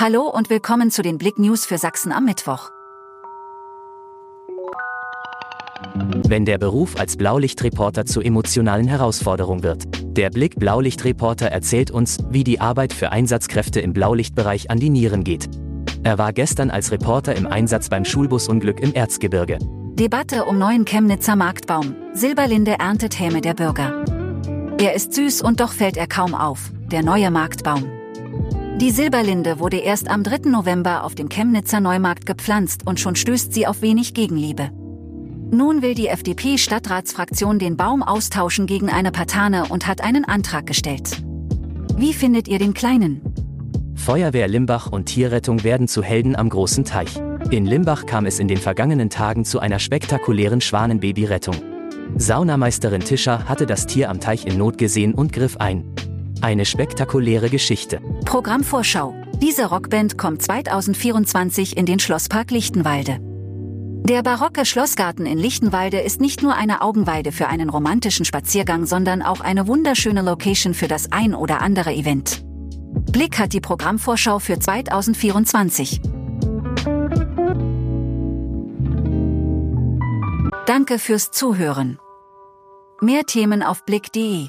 Hallo und willkommen zu den Blick News für Sachsen am Mittwoch. Wenn der Beruf als Blaulichtreporter zur emotionalen Herausforderung wird. Der Blick Blaulichtreporter erzählt uns, wie die Arbeit für Einsatzkräfte im Blaulichtbereich an die Nieren geht. Er war gestern als Reporter im Einsatz beim Schulbusunglück im Erzgebirge. Debatte um neuen Chemnitzer Marktbaum. Silberlinde erntet Häme der Bürger. Er ist süß und doch fällt er kaum auf, der neue Marktbaum. Die Silberlinde wurde erst am 3. November auf dem Chemnitzer Neumarkt gepflanzt und schon stößt sie auf wenig Gegenliebe. Nun will die FDP-Stadtratsfraktion den Baum austauschen gegen eine Patane und hat einen Antrag gestellt. Wie findet ihr den kleinen? Feuerwehr Limbach und Tierrettung werden zu Helden am großen Teich. In Limbach kam es in den vergangenen Tagen zu einer spektakulären Schwanenbabyrettung. Saunameisterin Tischer hatte das Tier am Teich in Not gesehen und griff ein. Eine spektakuläre Geschichte. Programmvorschau. Diese Rockband kommt 2024 in den Schlosspark Lichtenwalde. Der barocke Schlossgarten in Lichtenwalde ist nicht nur eine Augenweide für einen romantischen Spaziergang, sondern auch eine wunderschöne Location für das ein oder andere Event. Blick hat die Programmvorschau für 2024. Danke fürs Zuhören. Mehr Themen auf blick.de